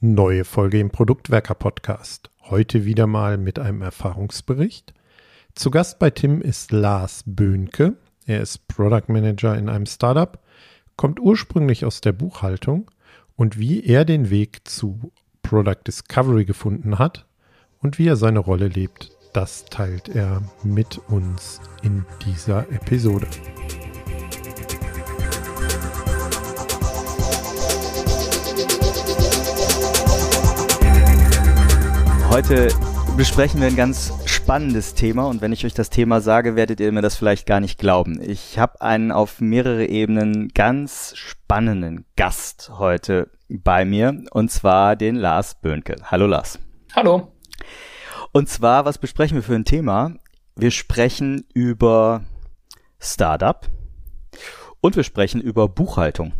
Neue Folge im Produktwerker Podcast. Heute wieder mal mit einem Erfahrungsbericht. Zu Gast bei Tim ist Lars Böhnke. Er ist Product Manager in einem Startup, kommt ursprünglich aus der Buchhaltung und wie er den Weg zu Product Discovery gefunden hat und wie er seine Rolle lebt, das teilt er mit uns in dieser Episode. Heute besprechen wir ein ganz spannendes Thema und wenn ich euch das Thema sage, werdet ihr mir das vielleicht gar nicht glauben. Ich habe einen auf mehrere Ebenen ganz spannenden Gast heute bei mir und zwar den Lars Böhnke. Hallo Lars. Hallo. Und zwar, was besprechen wir für ein Thema? Wir sprechen über Startup und wir sprechen über Buchhaltung.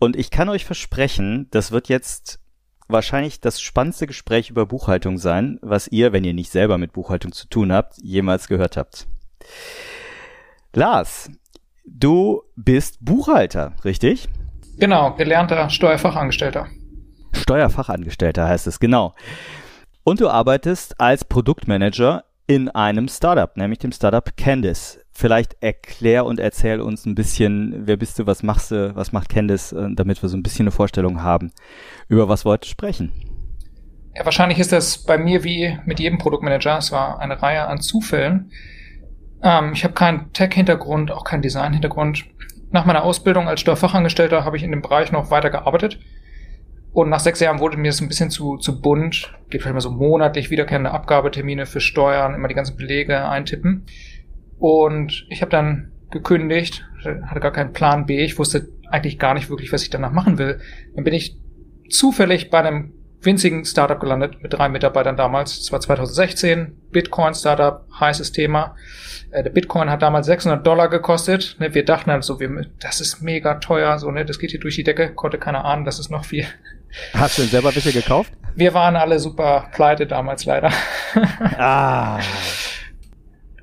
Und ich kann euch versprechen, das wird jetzt wahrscheinlich das spannendste Gespräch über Buchhaltung sein, was ihr, wenn ihr nicht selber mit Buchhaltung zu tun habt, jemals gehört habt. Lars, du bist Buchhalter, richtig? Genau, gelernter Steuerfachangestellter. Steuerfachangestellter heißt es, genau. Und du arbeitest als Produktmanager in einem Startup, nämlich dem Startup Candice. Vielleicht erklär und erzähl uns ein bisschen, wer bist du, was machst du, was macht Candice, äh, damit wir so ein bisschen eine Vorstellung haben, über was wir heute sprechen. Ja, wahrscheinlich ist das bei mir wie mit jedem Produktmanager. Es war eine Reihe an Zufällen. Ähm, ich habe keinen Tech-Hintergrund, auch keinen Design-Hintergrund. Nach meiner Ausbildung als Steuerfachangestellter habe ich in dem Bereich noch weiter gearbeitet und nach sechs Jahren wurde mir das ein bisschen zu, zu bunt. Gibt halt immer so monatlich wiederkehrende Abgabetermine für Steuern, immer die ganzen Belege eintippen. Und ich habe dann gekündigt, hatte gar keinen Plan B. Ich wusste eigentlich gar nicht wirklich, was ich danach machen will. Dann bin ich zufällig bei einem winzigen Startup gelandet mit drei Mitarbeitern damals. Das war 2016. Bitcoin Startup, heißes Thema. Äh, der Bitcoin hat damals 600 Dollar gekostet. Ne, wir dachten halt so, das ist mega teuer, so, ne, das geht hier durch die Decke. Konnte keiner ahnen, das ist noch viel. Hast du denn selber welche gekauft? Wir waren alle super pleite damals leider. ah.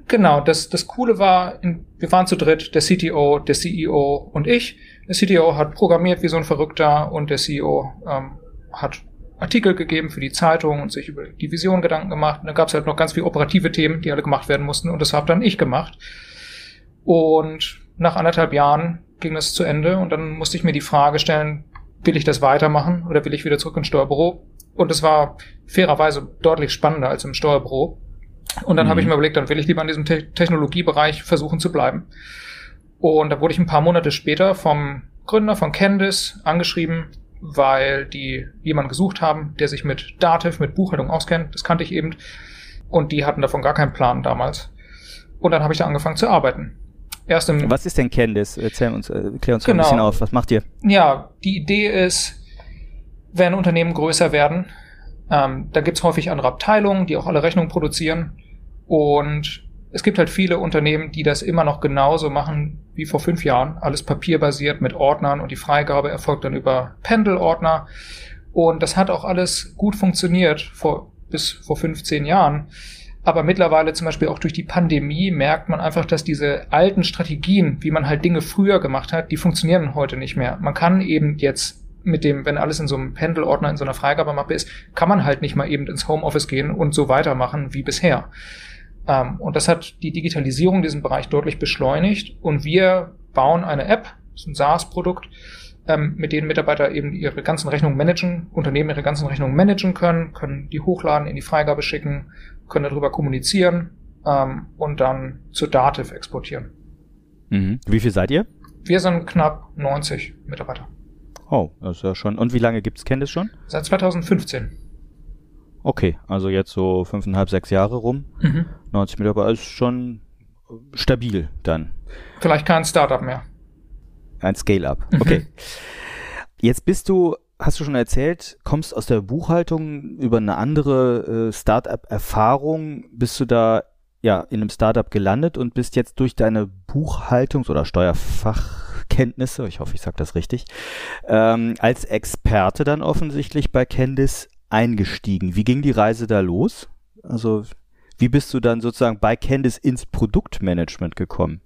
Genau, das, das Coole war, wir waren zu dritt, der CTO, der CEO und ich. Der CTO hat programmiert wie so ein Verrückter und der CEO ähm, hat Artikel gegeben für die Zeitung und sich über die Vision Gedanken gemacht. Und dann gab es halt noch ganz viele operative Themen, die alle gemacht werden mussten und das habe dann ich gemacht. Und nach anderthalb Jahren ging das zu Ende und dann musste ich mir die Frage stellen, will ich das weitermachen oder will ich wieder zurück ins Steuerbüro? Und es war fairerweise deutlich spannender als im Steuerbüro. Und dann mhm. habe ich mir überlegt, dann will ich lieber in diesem Te Technologiebereich versuchen zu bleiben. Und da wurde ich ein paar Monate später vom Gründer von Candice angeschrieben, weil die jemanden gesucht haben, der sich mit Dativ, mit Buchhaltung auskennt. Das kannte ich eben. Und die hatten davon gar keinen Plan damals. Und dann habe ich da angefangen zu arbeiten. Erst im Was ist denn Candice? Erzähl uns, äh, klär uns genau. ein bisschen auf. Was macht ihr? Ja, die Idee ist, wenn Unternehmen größer werden, ähm, da gibt's häufig andere Abteilungen, die auch alle Rechnungen produzieren. Und es gibt halt viele Unternehmen, die das immer noch genauso machen wie vor fünf Jahren. Alles papierbasiert mit Ordnern und die Freigabe erfolgt dann über Pendelordner. Und das hat auch alles gut funktioniert vor, bis vor 15 Jahren. Aber mittlerweile zum Beispiel auch durch die Pandemie merkt man einfach, dass diese alten Strategien, wie man halt Dinge früher gemacht hat, die funktionieren heute nicht mehr. Man kann eben jetzt mit dem, wenn alles in so einem Pendelordner, in so einer Freigabemappe ist, kann man halt nicht mal eben ins Homeoffice gehen und so weitermachen wie bisher. Ähm, und das hat die Digitalisierung diesen Bereich deutlich beschleunigt. Und wir bauen eine App, das ist ein SaaS-Produkt, ähm, mit denen Mitarbeiter eben ihre ganzen Rechnungen managen, Unternehmen ihre ganzen Rechnungen managen können, können die hochladen, in die Freigabe schicken, können darüber kommunizieren ähm, und dann zur Dativ exportieren. Mhm. Wie viel seid ihr? Wir sind knapp 90 Mitarbeiter. Oh, das ist ja schon. Und wie lange gibt's Candice schon? Seit 2015. Okay, also jetzt so fünfeinhalb, sechs Jahre rum. Mhm. 90 Mitarbeiter ist schon stabil dann. Vielleicht kein Startup mehr. Ein Scale-up. Mhm. Okay. Jetzt bist du, hast du schon erzählt, kommst aus der Buchhaltung über eine andere äh, Startup-Erfahrung, bist du da ja in einem Startup gelandet und bist jetzt durch deine Buchhaltungs- oder Steuerfachkenntnisse, ich hoffe, ich sage das richtig, ähm, als Experte dann offensichtlich bei Candice eingestiegen. Wie ging die Reise da los? Also wie bist du dann sozusagen bei Candice ins Produktmanagement gekommen?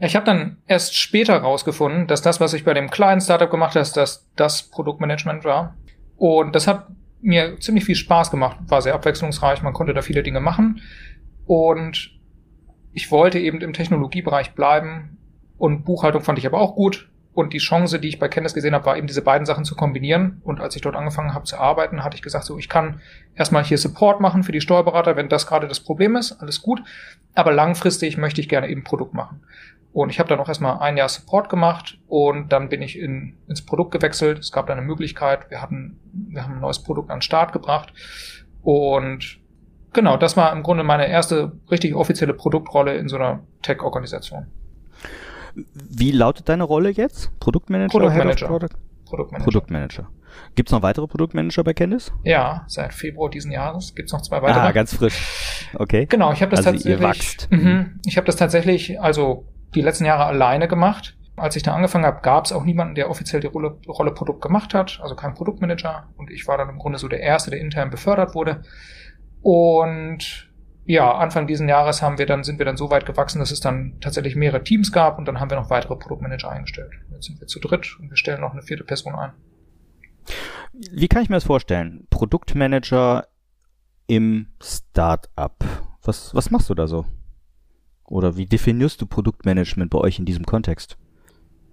Ich habe dann erst später rausgefunden, dass das, was ich bei dem kleinen Startup gemacht habe, dass das Produktmanagement war. Und das hat mir ziemlich viel Spaß gemacht, war sehr abwechslungsreich, man konnte da viele Dinge machen. Und ich wollte eben im Technologiebereich bleiben und Buchhaltung fand ich aber auch gut. Und die Chance, die ich bei Kenntnis gesehen habe, war eben diese beiden Sachen zu kombinieren. Und als ich dort angefangen habe zu arbeiten, hatte ich gesagt, so ich kann erstmal hier Support machen für die Steuerberater, wenn das gerade das Problem ist, alles gut. Aber langfristig möchte ich gerne eben Produkt machen. Und ich habe dann auch erstmal ein Jahr Support gemacht und dann bin ich in, ins Produkt gewechselt. Es gab da eine Möglichkeit. Wir hatten, wir haben ein neues Produkt an den Start gebracht. Und genau, das war im Grunde meine erste richtig offizielle Produktrolle in so einer Tech-Organisation. Wie lautet deine Rolle jetzt? Produktmanager? Produktmanager. Product? Produktmanager. Produktmanager. Gibt es noch weitere Produktmanager bei Candice? Ja, seit Februar diesen Jahres gibt es noch zwei weitere. Ah, ganz frisch. Okay. Genau, ich habe das Also tatsächlich. ihr wachst. Mhm, ich habe das tatsächlich, also die letzten Jahre alleine gemacht. Als ich da angefangen habe, gab es auch niemanden, der offiziell die Rolle, Rolle Produkt gemacht hat, also kein Produktmanager. Und ich war dann im Grunde so der Erste, der intern befördert wurde. Und ja, Anfang diesen Jahres haben wir dann, sind wir dann so weit gewachsen, dass es dann tatsächlich mehrere Teams gab und dann haben wir noch weitere Produktmanager eingestellt. Jetzt sind wir zu dritt und wir stellen noch eine vierte Person ein. Wie kann ich mir das vorstellen? Produktmanager im Startup. Was, was machst du da so? Oder wie definierst du Produktmanagement bei euch in diesem Kontext?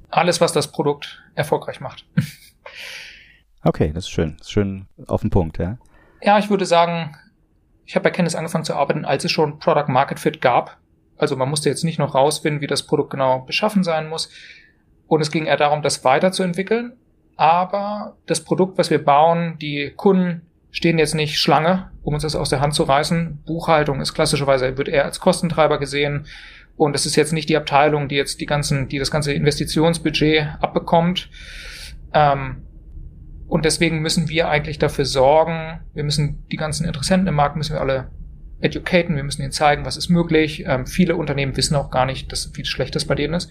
Alles, was das Produkt erfolgreich macht. Okay, das ist schön. Das ist schön auf den Punkt, ja. Ja, ich würde sagen, ich habe bei Candice angefangen zu arbeiten, als es schon Product Market Fit gab. Also man musste jetzt nicht noch rausfinden, wie das Produkt genau beschaffen sein muss. Und es ging eher darum, das weiterzuentwickeln. Aber das Produkt, was wir bauen, die Kunden stehen jetzt nicht Schlange, um uns das aus der Hand zu reißen. Buchhaltung ist klassischerweise, wird eher als Kostentreiber gesehen. Und es ist jetzt nicht die Abteilung, die jetzt die ganzen, die das ganze Investitionsbudget abbekommt. Ähm, und deswegen müssen wir eigentlich dafür sorgen, wir müssen die ganzen Interessenten im Markt, müssen wir alle educaten, wir müssen ihnen zeigen, was ist möglich. Ähm, viele Unternehmen wissen auch gar nicht, dass, wie schlecht das bei denen ist.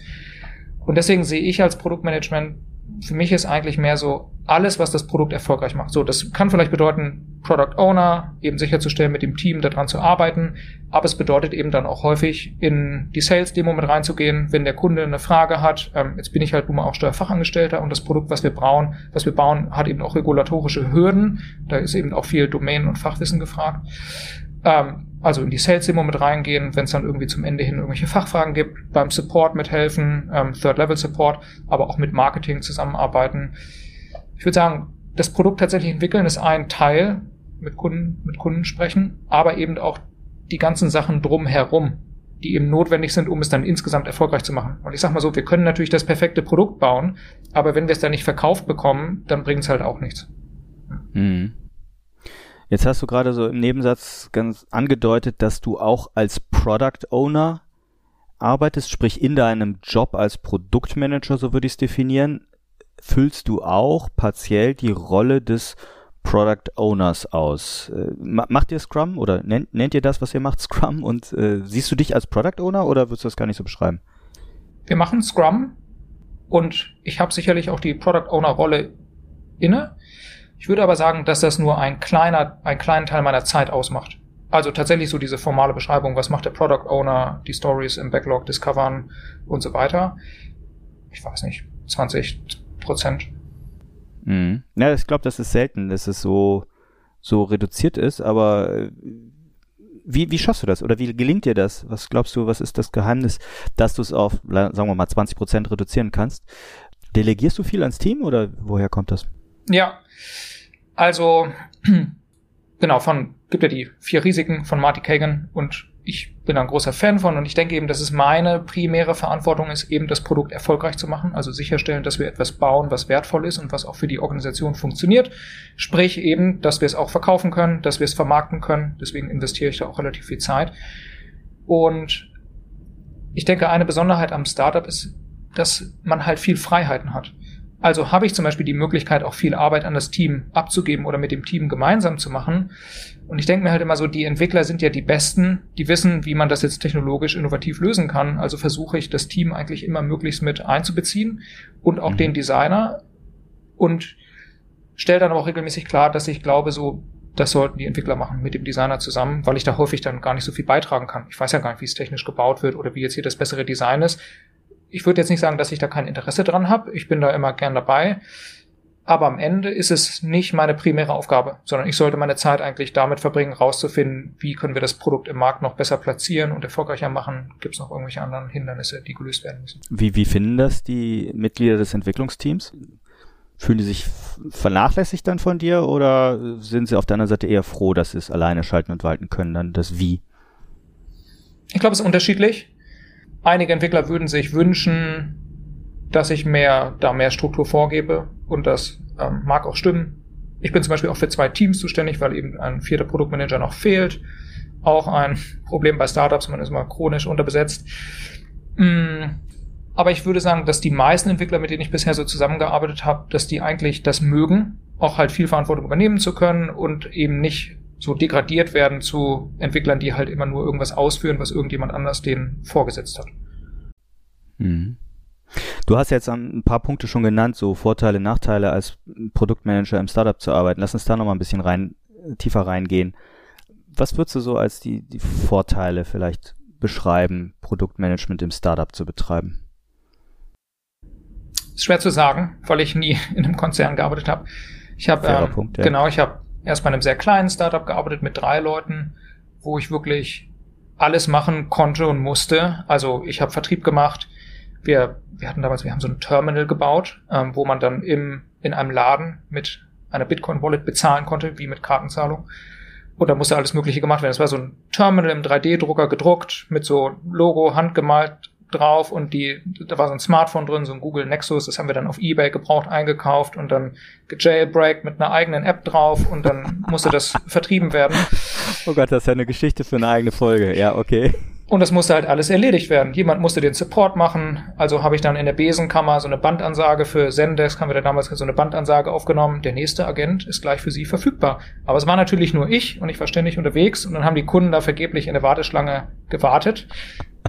Und deswegen sehe ich als Produktmanagement, für mich ist eigentlich mehr so alles, was das Produkt erfolgreich macht. So, das kann vielleicht bedeuten, Product Owner eben sicherzustellen, mit dem Team daran zu arbeiten, aber es bedeutet eben dann auch häufig in die Sales-Demo mit reinzugehen, wenn der Kunde eine Frage hat. Ähm, jetzt bin ich halt nun mal auch Steuerfachangestellter und das Produkt, was wir bauen, was wir bauen, hat eben auch regulatorische Hürden. Da ist eben auch viel Domain- und Fachwissen gefragt. Ähm, also in die Sales-Demo mit reingehen, wenn es dann irgendwie zum Ende hin irgendwelche Fachfragen gibt, beim Support mithelfen, ähm, Third-Level-Support, aber auch mit Marketing zusammenarbeiten. Ich würde sagen, das Produkt tatsächlich entwickeln ist ein Teil, mit Kunden, mit Kunden sprechen, aber eben auch die ganzen Sachen drumherum, die eben notwendig sind, um es dann insgesamt erfolgreich zu machen. Und ich sag mal so, wir können natürlich das perfekte Produkt bauen, aber wenn wir es dann nicht verkauft bekommen, dann bringt es halt auch nichts. Mhm. Jetzt hast du gerade so im Nebensatz ganz angedeutet, dass du auch als Product Owner arbeitest, sprich in deinem Job als Produktmanager, so würde ich es definieren, füllst du auch partiell die Rolle des Product Owners aus. Äh, macht ihr Scrum oder nennt, nennt ihr das, was ihr macht, Scrum? Und äh, siehst du dich als Product Owner oder würdest du das gar nicht so beschreiben? Wir machen Scrum und ich habe sicherlich auch die Product Owner Rolle inne. Ich würde aber sagen, dass das nur ein kleiner, einen kleinen Teil meiner Zeit ausmacht. Also tatsächlich so diese formale Beschreibung, was macht der Product Owner, die Stories im Backlog discovern und so weiter. Ich weiß nicht, 20 Prozent. Mhm. Ja, ich glaube, das ist selten, dass es so, so reduziert ist, aber äh, wie, wie schaffst du das? Oder wie gelingt dir das? Was glaubst du, was ist das Geheimnis, dass du es auf, sagen wir mal, 20 Prozent reduzieren kannst? Delegierst du viel ans Team oder woher kommt das? Ja, also genau, von gibt ja die vier Risiken von Marty Kagan und ich bin ein großer Fan von und ich denke eben, dass es meine primäre Verantwortung ist, eben das Produkt erfolgreich zu machen, also sicherstellen, dass wir etwas bauen, was wertvoll ist und was auch für die Organisation funktioniert. Sprich eben, dass wir es auch verkaufen können, dass wir es vermarkten können. Deswegen investiere ich da auch relativ viel Zeit. Und ich denke, eine Besonderheit am Startup ist, dass man halt viel Freiheiten hat. Also habe ich zum Beispiel die Möglichkeit, auch viel Arbeit an das Team abzugeben oder mit dem Team gemeinsam zu machen. Und ich denke mir halt immer so, die Entwickler sind ja die Besten, die wissen, wie man das jetzt technologisch innovativ lösen kann. Also versuche ich, das Team eigentlich immer möglichst mit einzubeziehen und auch mhm. den Designer und stelle dann aber auch regelmäßig klar, dass ich glaube, so, das sollten die Entwickler machen mit dem Designer zusammen, weil ich da häufig dann gar nicht so viel beitragen kann. Ich weiß ja gar nicht, wie es technisch gebaut wird oder wie jetzt hier das bessere Design ist. Ich würde jetzt nicht sagen, dass ich da kein Interesse dran habe. Ich bin da immer gern dabei. Aber am Ende ist es nicht meine primäre Aufgabe, sondern ich sollte meine Zeit eigentlich damit verbringen, rauszufinden, wie können wir das Produkt im Markt noch besser platzieren und erfolgreicher machen. Gibt es noch irgendwelche anderen Hindernisse, die gelöst werden müssen? Wie, wie finden das die Mitglieder des Entwicklungsteams? Fühlen die sich vernachlässigt dann von dir oder sind sie auf deiner Seite eher froh, dass sie es alleine schalten und walten können, dann das Wie? Ich glaube, es ist unterschiedlich. Einige Entwickler würden sich wünschen, dass ich mehr, da mehr Struktur vorgebe und das ähm, mag auch stimmen. Ich bin zum Beispiel auch für zwei Teams zuständig, weil eben ein vierter Produktmanager noch fehlt. Auch ein Problem bei Startups, man ist immer chronisch unterbesetzt. Mm, aber ich würde sagen, dass die meisten Entwickler, mit denen ich bisher so zusammengearbeitet habe, dass die eigentlich das mögen, auch halt viel Verantwortung übernehmen zu können und eben nicht so degradiert werden zu Entwicklern, die halt immer nur irgendwas ausführen, was irgendjemand anders denen vorgesetzt hat. Mhm. Du hast jetzt ein paar Punkte schon genannt, so Vorteile, Nachteile als Produktmanager im Startup zu arbeiten. Lass uns da noch mal ein bisschen rein, tiefer reingehen. Was würdest du so als die, die Vorteile vielleicht beschreiben, Produktmanagement im Startup zu betreiben? Ist schwer zu sagen, weil ich nie in einem Konzern gearbeitet habe. Ich habe ähm, Punkt, ja. genau, ich habe erst bei einem sehr kleinen Startup gearbeitet mit drei Leuten, wo ich wirklich alles machen konnte und musste. Also ich habe Vertrieb gemacht, wir, wir hatten damals, wir haben so ein Terminal gebaut, ähm, wo man dann im, in einem Laden mit einer Bitcoin-Wallet bezahlen konnte, wie mit Kartenzahlung. Und da musste alles Mögliche gemacht werden. Es war so ein Terminal im 3D-Drucker gedruckt, mit so Logo handgemalt drauf und die, da war so ein Smartphone drin, so ein Google Nexus, das haben wir dann auf Ebay gebraucht eingekauft und dann gejailbreakt mit einer eigenen App drauf und dann musste das vertrieben werden. Oh Gott, das ist ja eine Geschichte für eine eigene Folge. Ja, okay. Und das musste halt alles erledigt werden. Jemand musste den Support machen. Also habe ich dann in der Besenkammer so eine Bandansage für Zendesk, haben wir da damals so eine Bandansage aufgenommen. Der nächste Agent ist gleich für Sie verfügbar. Aber es war natürlich nur ich und ich war ständig unterwegs und dann haben die Kunden da vergeblich in der Warteschlange gewartet.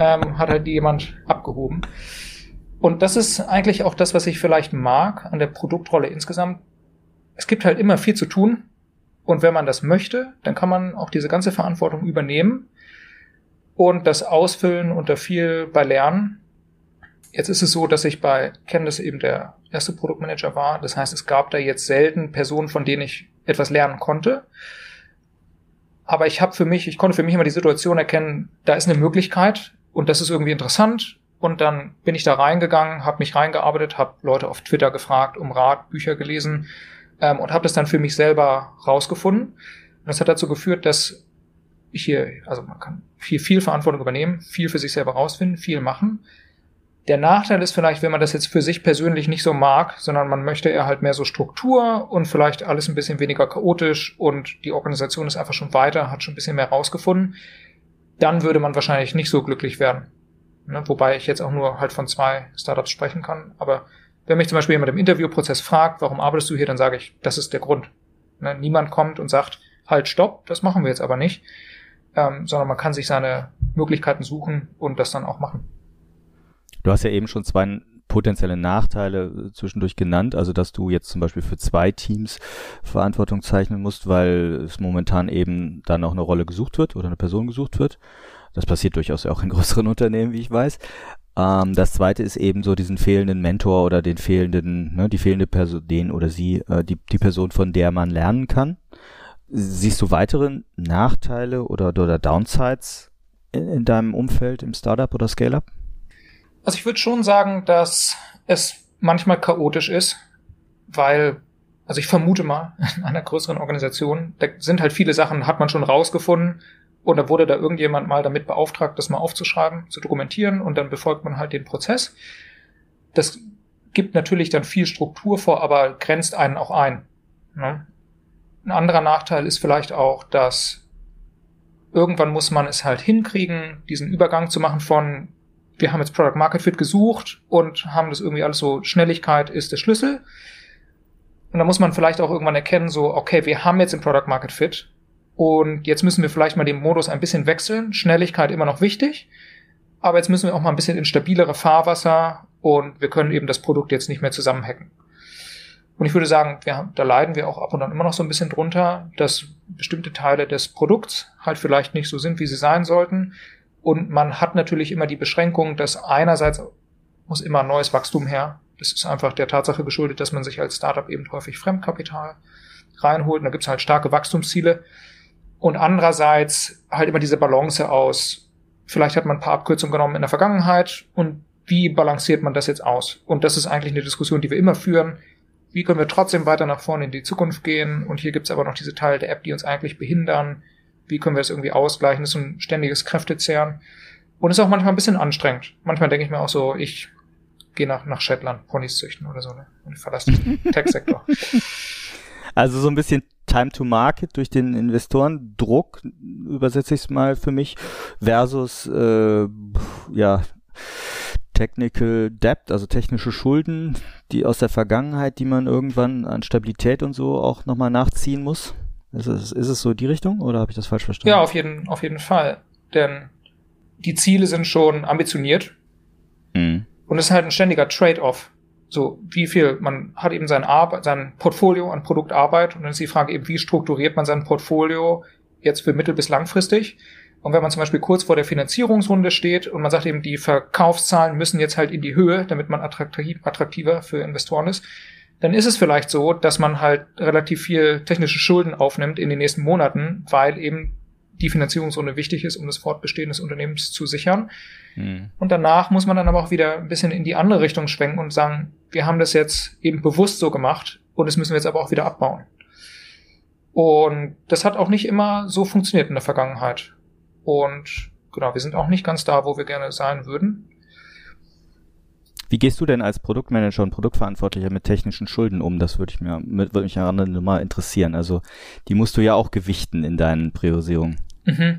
Ähm, hat halt jemand abgehoben. Und das ist eigentlich auch das, was ich vielleicht mag an der Produktrolle insgesamt. Es gibt halt immer viel zu tun. Und wenn man das möchte, dann kann man auch diese ganze Verantwortung übernehmen und das Ausfüllen unter viel bei Lernen. Jetzt ist es so, dass ich bei Candice eben der erste Produktmanager war. Das heißt, es gab da jetzt selten Personen, von denen ich etwas lernen konnte. Aber ich habe für mich, ich konnte für mich immer die Situation erkennen, da ist eine Möglichkeit und das ist irgendwie interessant. Und dann bin ich da reingegangen, habe mich reingearbeitet, habe Leute auf Twitter gefragt, um Rat, Bücher gelesen ähm, und habe das dann für mich selber rausgefunden. Und das hat dazu geführt, dass hier, also man kann viel, viel Verantwortung übernehmen, viel für sich selber rausfinden, viel machen. Der Nachteil ist vielleicht, wenn man das jetzt für sich persönlich nicht so mag, sondern man möchte eher halt mehr so Struktur und vielleicht alles ein bisschen weniger chaotisch und die Organisation ist einfach schon weiter, hat schon ein bisschen mehr rausgefunden, dann würde man wahrscheinlich nicht so glücklich werden. Ne? Wobei ich jetzt auch nur halt von zwei Startups sprechen kann. Aber wenn mich zum Beispiel jemand im Interviewprozess fragt, warum arbeitest du hier, dann sage ich, das ist der Grund. Ne? Niemand kommt und sagt, halt, stopp, das machen wir jetzt aber nicht ähm, sondern man kann sich seine Möglichkeiten suchen und das dann auch machen. Du hast ja eben schon zwei potenzielle Nachteile äh, zwischendurch genannt, also dass du jetzt zum Beispiel für zwei Teams Verantwortung zeichnen musst, weil es momentan eben dann auch eine Rolle gesucht wird oder eine Person gesucht wird. Das passiert durchaus auch in größeren Unternehmen, wie ich weiß. Ähm, das zweite ist eben so diesen fehlenden Mentor oder den fehlenden, ne, die fehlende Person, den oder sie, äh, die, die Person, von der man lernen kann. Siehst du weitere Nachteile oder, oder Downsides in, in deinem Umfeld im Startup oder Scale-up? Also ich würde schon sagen, dass es manchmal chaotisch ist, weil, also ich vermute mal, in einer größeren Organisation, da sind halt viele Sachen, hat man schon rausgefunden und da wurde da irgendjemand mal damit beauftragt, das mal aufzuschreiben, zu dokumentieren und dann befolgt man halt den Prozess. Das gibt natürlich dann viel Struktur vor, aber grenzt einen auch ein. Ne? Ein anderer Nachteil ist vielleicht auch, dass irgendwann muss man es halt hinkriegen, diesen Übergang zu machen von wir haben jetzt Product Market Fit gesucht und haben das irgendwie alles so, Schnelligkeit ist der Schlüssel. Und dann muss man vielleicht auch irgendwann erkennen, so, okay, wir haben jetzt den Product Market Fit und jetzt müssen wir vielleicht mal den Modus ein bisschen wechseln. Schnelligkeit immer noch wichtig, aber jetzt müssen wir auch mal ein bisschen in stabilere Fahrwasser und wir können eben das Produkt jetzt nicht mehr zusammenhacken. Und ich würde sagen, wir, da leiden wir auch ab und an immer noch so ein bisschen drunter, dass bestimmte Teile des Produkts halt vielleicht nicht so sind, wie sie sein sollten. Und man hat natürlich immer die Beschränkung, dass einerseits muss immer neues Wachstum her. Das ist einfach der Tatsache geschuldet, dass man sich als Startup eben häufig Fremdkapital reinholt. Und da gibt es halt starke Wachstumsziele. Und andererseits halt immer diese Balance aus, vielleicht hat man ein paar Abkürzungen genommen in der Vergangenheit und wie balanciert man das jetzt aus? Und das ist eigentlich eine Diskussion, die wir immer führen. Wie können wir trotzdem weiter nach vorne in die Zukunft gehen? Und hier gibt es aber noch diese Teile der App, die uns eigentlich behindern. Wie können wir das irgendwie ausgleichen? Das ist ein ständiges Kräftezehren. Und ist auch manchmal ein bisschen anstrengend. Manchmal denke ich mir auch so, ich gehe nach, nach Shetland Ponys züchten oder so, ne? Und verlasse den Tech-Sektor. Also so ein bisschen Time to Market durch den Investorendruck, übersetze ich es mal für mich, versus äh, ja Technical Debt, also technische Schulden, die aus der Vergangenheit, die man irgendwann an Stabilität und so auch nochmal nachziehen muss. Ist es, ist es so die Richtung oder habe ich das falsch verstanden? Ja, auf jeden, auf jeden Fall. Denn die Ziele sind schon ambitioniert. Mhm. Und es ist halt ein ständiger Trade-off. So, wie viel, man hat eben sein, Arbeit, sein Portfolio an Produktarbeit und dann ist die Frage eben, wie strukturiert man sein Portfolio jetzt für mittel- bis langfristig? Und wenn man zum Beispiel kurz vor der Finanzierungsrunde steht und man sagt eben, die Verkaufszahlen müssen jetzt halt in die Höhe, damit man attraktiv, attraktiver für Investoren ist, dann ist es vielleicht so, dass man halt relativ viel technische Schulden aufnimmt in den nächsten Monaten, weil eben die Finanzierungsrunde wichtig ist, um das Fortbestehen des Unternehmens zu sichern. Mhm. Und danach muss man dann aber auch wieder ein bisschen in die andere Richtung schwenken und sagen, wir haben das jetzt eben bewusst so gemacht und das müssen wir jetzt aber auch wieder abbauen. Und das hat auch nicht immer so funktioniert in der Vergangenheit. Und genau, wir sind auch nicht ganz da, wo wir gerne sein würden. Wie gehst du denn als Produktmanager und Produktverantwortlicher mit technischen Schulden um? Das würde ich mir, würde mich an mal interessieren. Also, die musst du ja auch gewichten in deinen Priorisierungen. Mhm.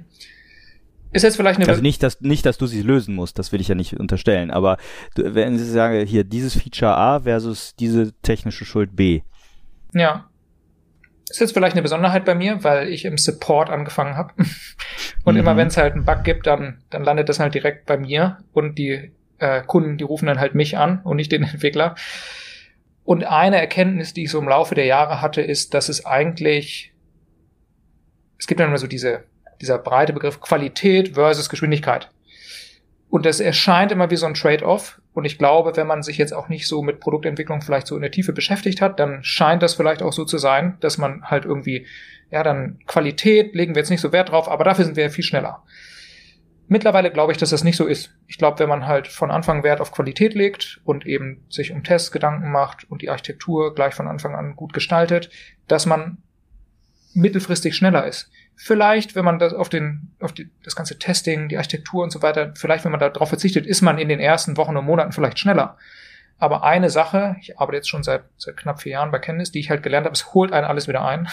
Ist jetzt vielleicht eine. Also nicht, dass, nicht, dass du sie lösen musst, das will ich ja nicht unterstellen, aber du, wenn ich sage, hier dieses Feature A versus diese technische Schuld B. Ja. Ist jetzt vielleicht eine Besonderheit bei mir, weil ich im Support angefangen habe. Und mhm. immer wenn es halt einen Bug gibt, dann, dann landet das halt direkt bei mir und die äh, Kunden, die rufen dann halt mich an und nicht den Entwickler. Und eine Erkenntnis, die ich so im Laufe der Jahre hatte, ist, dass es eigentlich, es gibt dann immer so diese, dieser breite Begriff Qualität versus Geschwindigkeit. Und das erscheint immer wie so ein Trade-off. Und ich glaube, wenn man sich jetzt auch nicht so mit Produktentwicklung vielleicht so in der Tiefe beschäftigt hat, dann scheint das vielleicht auch so zu sein, dass man halt irgendwie, ja, dann Qualität legen wir jetzt nicht so Wert drauf, aber dafür sind wir ja viel schneller. Mittlerweile glaube ich, dass das nicht so ist. Ich glaube, wenn man halt von Anfang Wert auf Qualität legt und eben sich um Tests Gedanken macht und die Architektur gleich von Anfang an gut gestaltet, dass man mittelfristig schneller ist. Vielleicht, wenn man das auf den, auf die, das ganze Testing, die Architektur und so weiter, vielleicht, wenn man darauf verzichtet, ist man in den ersten Wochen und Monaten vielleicht schneller. Aber eine Sache, ich arbeite jetzt schon seit, seit knapp vier Jahren bei Kenntnis, die ich halt gelernt habe, es holt einen alles wieder ein.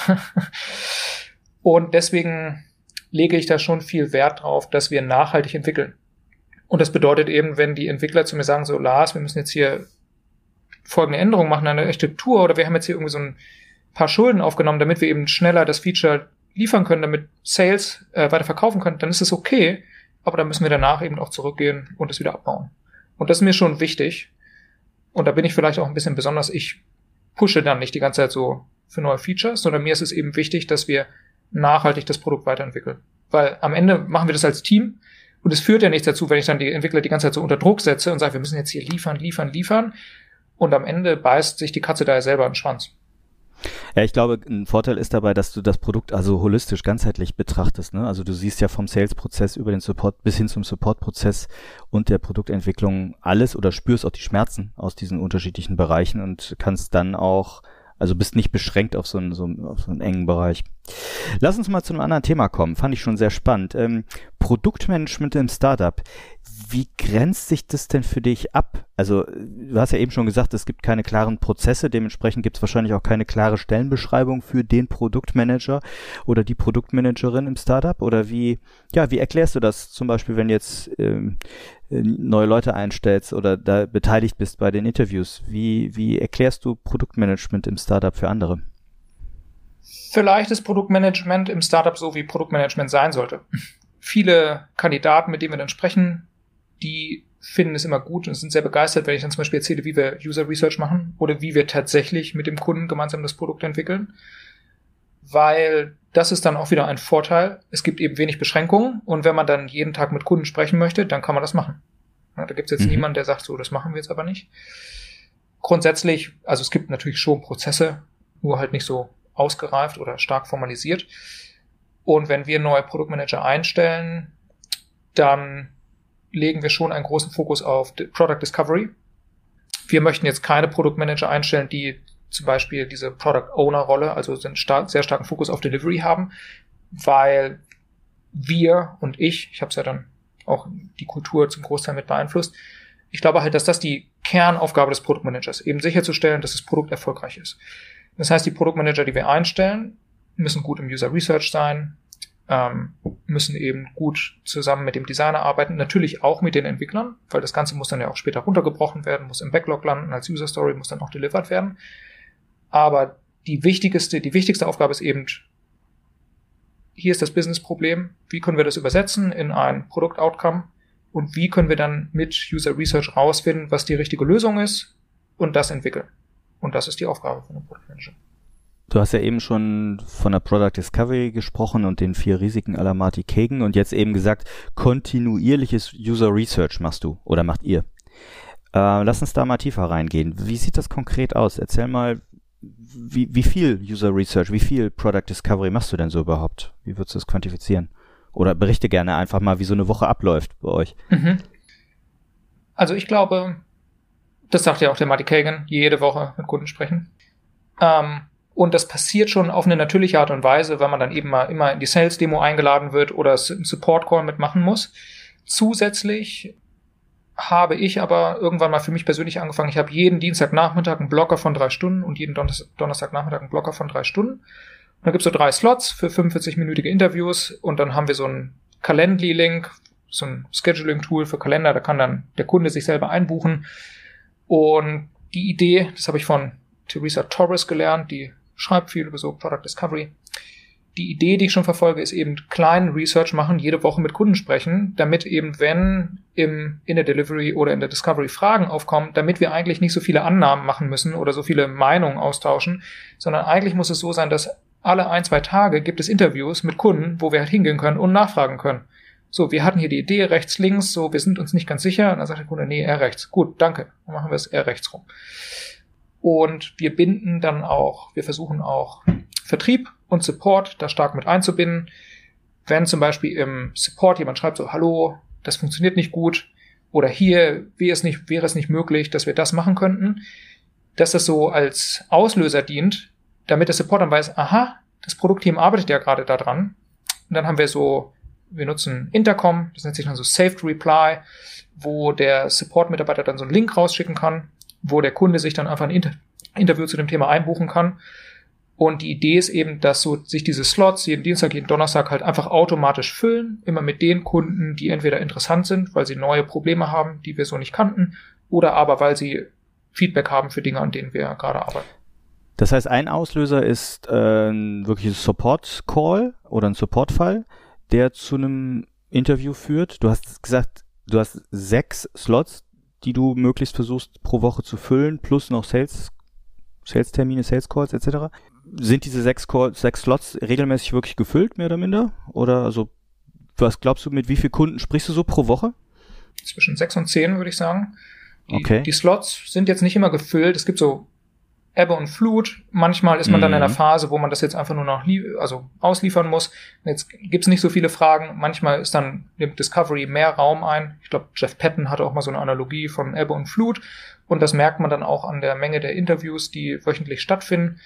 und deswegen lege ich da schon viel Wert drauf, dass wir nachhaltig entwickeln. Und das bedeutet eben, wenn die Entwickler zu mir sagen, so Lars, wir müssen jetzt hier folgende Änderungen machen an der Architektur oder wir haben jetzt hier irgendwie so ein paar Schulden aufgenommen, damit wir eben schneller das Feature liefern können, damit Sales äh, weiter verkaufen können, dann ist es okay, aber dann müssen wir danach eben auch zurückgehen und es wieder abbauen. Und das ist mir schon wichtig. Und da bin ich vielleicht auch ein bisschen besonders. Ich pushe dann nicht die ganze Zeit so für neue Features, sondern mir ist es eben wichtig, dass wir nachhaltig das Produkt weiterentwickeln. Weil am Ende machen wir das als Team und es führt ja nichts dazu, wenn ich dann die Entwickler die ganze Zeit so unter Druck setze und sage, wir müssen jetzt hier liefern, liefern, liefern. Und am Ende beißt sich die Katze da ja selber in den Schwanz. Ja, ich glaube, ein Vorteil ist dabei, dass du das Produkt also holistisch, ganzheitlich betrachtest. Ne? Also du siehst ja vom Sales-Prozess über den Support bis hin zum Support-Prozess und der Produktentwicklung alles oder spürst auch die Schmerzen aus diesen unterschiedlichen Bereichen und kannst dann auch also bist nicht beschränkt auf so einen, so, auf so einen engen Bereich. Lass uns mal zu einem anderen Thema kommen. Fand ich schon sehr spannend. Ähm, Produktmanagement im Startup. Wie grenzt sich das denn für dich ab? Also du hast ja eben schon gesagt, es gibt keine klaren Prozesse, dementsprechend gibt es wahrscheinlich auch keine klare Stellenbeschreibung für den Produktmanager oder die Produktmanagerin im Startup. Oder wie, ja, wie erklärst du das zum Beispiel, wenn jetzt ähm, neue Leute einstellst oder da beteiligt bist bei den Interviews? Wie, wie erklärst du Produktmanagement im Startup für andere? Vielleicht ist Produktmanagement im Startup so, wie Produktmanagement sein sollte. Viele Kandidaten, mit denen wir dann sprechen, die finden es immer gut und sind sehr begeistert, wenn ich dann zum Beispiel erzähle, wie wir User Research machen oder wie wir tatsächlich mit dem Kunden gemeinsam das Produkt entwickeln. Weil das ist dann auch wieder ein Vorteil. Es gibt eben wenig Beschränkungen und wenn man dann jeden Tag mit Kunden sprechen möchte, dann kann man das machen. Da gibt es jetzt mhm. niemanden, der sagt, so, das machen wir jetzt aber nicht. Grundsätzlich, also es gibt natürlich schon Prozesse, nur halt nicht so ausgereift oder stark formalisiert. Und wenn wir neue Produktmanager einstellen, dann legen wir schon einen großen Fokus auf Product Discovery. Wir möchten jetzt keine Produktmanager einstellen, die zum Beispiel diese Product Owner Rolle, also einen star sehr starken Fokus auf Delivery haben, weil wir und ich, ich habe es ja dann auch die Kultur zum Großteil mit beeinflusst, ich glaube halt, dass das die Kernaufgabe des Produktmanagers, eben sicherzustellen, dass das Produkt erfolgreich ist. Das heißt, die Produktmanager, die wir einstellen, müssen gut im User Research sein, ähm, müssen eben gut zusammen mit dem Designer arbeiten, natürlich auch mit den Entwicklern, weil das Ganze muss dann ja auch später runtergebrochen werden, muss im Backlog landen, als User Story muss dann auch delivered werden. Aber die wichtigste, die wichtigste Aufgabe ist eben, hier ist das Business-Problem, wie können wir das übersetzen in ein Produkt-Outcome und wie können wir dann mit User Research rausfinden, was die richtige Lösung ist und das entwickeln. Und das ist die Aufgabe von einem Produktmanager. Du hast ja eben schon von der Product Discovery gesprochen und den vier Risiken aller Marty Kagan und jetzt eben gesagt, kontinuierliches User Research machst du oder macht ihr. Äh, lass uns da mal tiefer reingehen. Wie sieht das konkret aus? Erzähl mal, wie, wie viel User Research, wie viel Product Discovery machst du denn so überhaupt? Wie würdest du das quantifizieren? Oder berichte gerne einfach mal, wie so eine Woche abläuft bei euch. Mhm. Also ich glaube, das sagt ja auch der Marty Kagan, jede Woche mit Kunden sprechen. Ähm, und das passiert schon auf eine natürliche Art und Weise, weil man dann eben mal immer in die Sales-Demo eingeladen wird oder im Support-Call mitmachen muss. Zusätzlich habe ich aber irgendwann mal für mich persönlich angefangen. Ich habe jeden Dienstagnachmittag einen Blocker von drei Stunden und jeden Donnerstagnachmittag einen Blocker von drei Stunden. Und dann gibt's so drei Slots für 45-minütige Interviews und dann haben wir so einen Calendly-Link, so ein Scheduling-Tool für Kalender, da kann dann der Kunde sich selber einbuchen. Und die Idee, das habe ich von Teresa Torres gelernt, die schreibt viel über so Product Discovery, die Idee, die ich schon verfolge, ist eben kleinen Research machen, jede Woche mit Kunden sprechen, damit eben, wenn im, in der Delivery oder in der Discovery Fragen aufkommen, damit wir eigentlich nicht so viele Annahmen machen müssen oder so viele Meinungen austauschen, sondern eigentlich muss es so sein, dass alle ein, zwei Tage gibt es Interviews mit Kunden, wo wir halt hingehen können und nachfragen können. So, wir hatten hier die Idee rechts, links, so, wir sind uns nicht ganz sicher. Und dann sagt der Kunde, nee, er rechts. Gut, danke. Dann machen wir es eher rechts rum. Und wir binden dann auch, wir versuchen auch Vertrieb und Support da stark mit einzubinden. Wenn zum Beispiel im Support jemand schreibt so, hallo, das funktioniert nicht gut oder hier wäre es nicht, wäre es nicht möglich, dass wir das machen könnten, dass das so als Auslöser dient, damit der Support dann weiß, aha, das Produktteam arbeitet ja gerade daran. Und dann haben wir so, wir nutzen Intercom, das nennt sich dann so Saved Reply, wo der Support-Mitarbeiter dann so einen Link rausschicken kann, wo der Kunde sich dann einfach ein Inter Interview zu dem Thema einbuchen kann und die Idee ist eben, dass so sich diese Slots jeden Dienstag, jeden Donnerstag halt einfach automatisch füllen, immer mit den Kunden, die entweder interessant sind, weil sie neue Probleme haben, die wir so nicht kannten, oder aber weil sie Feedback haben für Dinge, an denen wir gerade arbeiten. Das heißt, ein Auslöser ist äh, wirklich ein Support-Call oder ein Support-Fall, der zu einem Interview führt. Du hast gesagt, du hast sechs Slots, die du möglichst versuchst pro Woche zu füllen, plus noch Sales, Sales-Termine, Sales-Calls etc sind diese sechs, sechs Slots regelmäßig wirklich gefüllt, mehr oder minder? Oder also, was glaubst du, mit wie vielen Kunden sprichst du so pro Woche? Zwischen sechs und zehn, würde ich sagen. Die, okay. die Slots sind jetzt nicht immer gefüllt. Es gibt so Ebbe und Flut. Manchmal ist man mhm. dann in einer mhm. Phase, wo man das jetzt einfach nur noch also ausliefern muss. Jetzt gibt's nicht so viele Fragen. Manchmal ist dann nimmt Discovery mehr Raum ein. Ich glaube, Jeff Patton hatte auch mal so eine Analogie von Ebbe und Flut. Und das merkt man dann auch an der Menge der Interviews, die wöchentlich stattfinden.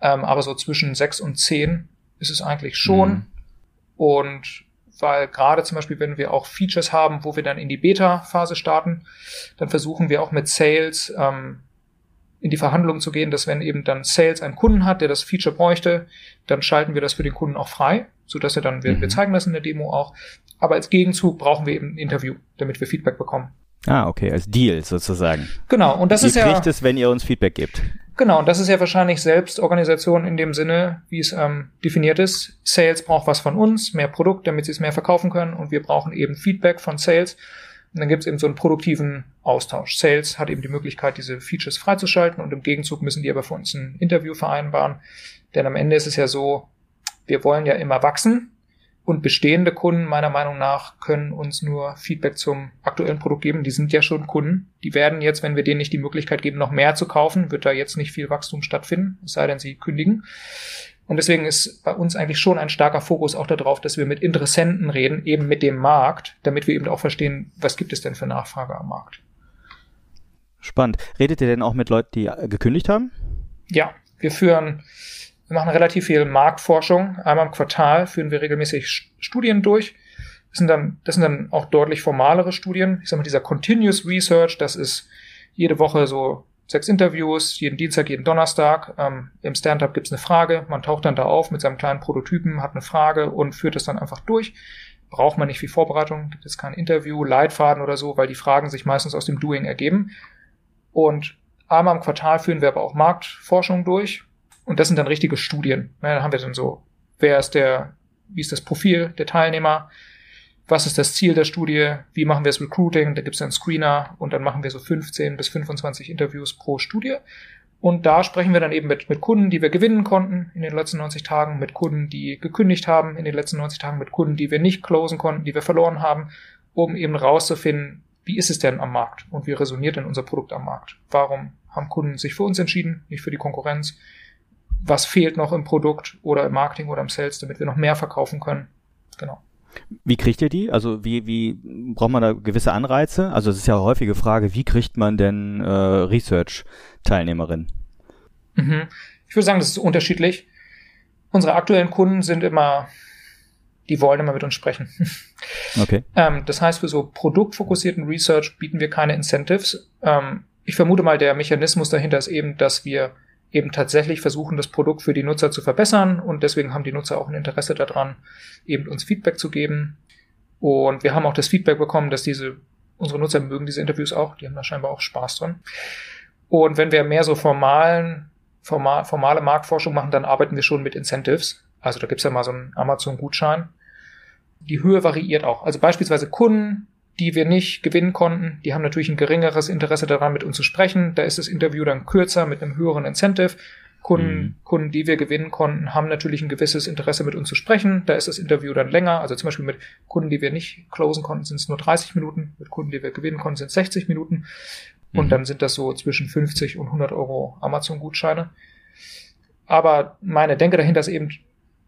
Ähm, aber so zwischen sechs und zehn ist es eigentlich schon. Mhm. Und weil gerade zum Beispiel, wenn wir auch Features haben, wo wir dann in die Beta-Phase starten, dann versuchen wir auch mit Sales ähm, in die Verhandlungen zu gehen, dass wenn eben dann Sales einen Kunden hat, der das Feature bräuchte, dann schalten wir das für den Kunden auch frei, so dass er dann, wir, mhm. wir zeigen das in der Demo auch. Aber als Gegenzug brauchen wir eben ein Interview, damit wir Feedback bekommen. Ah, okay, als Deal sozusagen. Genau, und das Wie ist ja. Wie es, wenn ihr uns Feedback gebt? Genau, und das ist ja wahrscheinlich Selbstorganisation in dem Sinne, wie es ähm, definiert ist. Sales braucht was von uns, mehr Produkt, damit sie es mehr verkaufen können und wir brauchen eben Feedback von Sales. Und dann gibt es eben so einen produktiven Austausch. Sales hat eben die Möglichkeit, diese Features freizuschalten und im Gegenzug müssen die aber für uns ein Interview vereinbaren. Denn am Ende ist es ja so, wir wollen ja immer wachsen. Und bestehende Kunden, meiner Meinung nach, können uns nur Feedback zum aktuellen Produkt geben. Die sind ja schon Kunden. Die werden jetzt, wenn wir denen nicht die Möglichkeit geben, noch mehr zu kaufen, wird da jetzt nicht viel Wachstum stattfinden, es sei denn, sie kündigen. Und deswegen ist bei uns eigentlich schon ein starker Fokus auch darauf, dass wir mit Interessenten reden, eben mit dem Markt, damit wir eben auch verstehen, was gibt es denn für Nachfrage am Markt. Spannend. Redet ihr denn auch mit Leuten, die gekündigt haben? Ja, wir führen wir machen relativ viel Marktforschung. Einmal im Quartal führen wir regelmäßig Studien durch. Das sind dann, das sind dann auch deutlich formalere Studien. Ich sag mal, dieser Continuous Research, das ist jede Woche so sechs Interviews, jeden Dienstag, jeden Donnerstag. Ähm, Im Stand-up gibt es eine Frage. Man taucht dann da auf mit seinem kleinen Prototypen, hat eine Frage und führt das dann einfach durch. Braucht man nicht viel Vorbereitung, gibt es kein Interview, Leitfaden oder so, weil die Fragen sich meistens aus dem Doing ergeben. Und einmal im Quartal führen wir aber auch Marktforschung durch. Und das sind dann richtige Studien. Ja, da haben wir dann so, wer ist der, wie ist das Profil der Teilnehmer? Was ist das Ziel der Studie? Wie machen wir das Recruiting? Da gibt es einen Screener und dann machen wir so 15 bis 25 Interviews pro Studie. Und da sprechen wir dann eben mit, mit Kunden, die wir gewinnen konnten in den letzten 90 Tagen, mit Kunden, die gekündigt haben in den letzten 90 Tagen, mit Kunden, die wir nicht closen konnten, die wir verloren haben, um eben rauszufinden, wie ist es denn am Markt und wie resoniert denn unser Produkt am Markt? Warum haben Kunden sich für uns entschieden, nicht für die Konkurrenz? was fehlt noch im Produkt oder im Marketing oder im Sales, damit wir noch mehr verkaufen können. Genau. Wie kriegt ihr die? Also wie, wie braucht man da gewisse Anreize? Also es ist ja eine häufige Frage, wie kriegt man denn äh, Research-Teilnehmerinnen? Mhm. Ich würde sagen, das ist unterschiedlich. Unsere aktuellen Kunden sind immer, die wollen immer mit uns sprechen. Okay. ähm, das heißt, für so produktfokussierten Research bieten wir keine Incentives. Ähm, ich vermute mal, der Mechanismus dahinter ist eben, dass wir eben tatsächlich versuchen, das Produkt für die Nutzer zu verbessern und deswegen haben die Nutzer auch ein Interesse daran, eben uns Feedback zu geben. Und wir haben auch das Feedback bekommen, dass diese, unsere Nutzer mögen diese Interviews auch, die haben da scheinbar auch Spaß dran. Und wenn wir mehr so formalen, formal, formale Marktforschung machen, dann arbeiten wir schon mit Incentives. Also da gibt's ja mal so einen Amazon-Gutschein. Die Höhe variiert auch. Also beispielsweise Kunden, die wir nicht gewinnen konnten. Die haben natürlich ein geringeres Interesse daran, mit uns zu sprechen. Da ist das Interview dann kürzer mit einem höheren Incentive. Kunden, mhm. Kunden, die wir gewinnen konnten, haben natürlich ein gewisses Interesse, mit uns zu sprechen. Da ist das Interview dann länger. Also zum Beispiel mit Kunden, die wir nicht closen konnten, sind es nur 30 Minuten. Mit Kunden, die wir gewinnen konnten, sind es 60 Minuten. Und mhm. dann sind das so zwischen 50 und 100 Euro Amazon-Gutscheine. Aber meine Denke dahinter ist eben,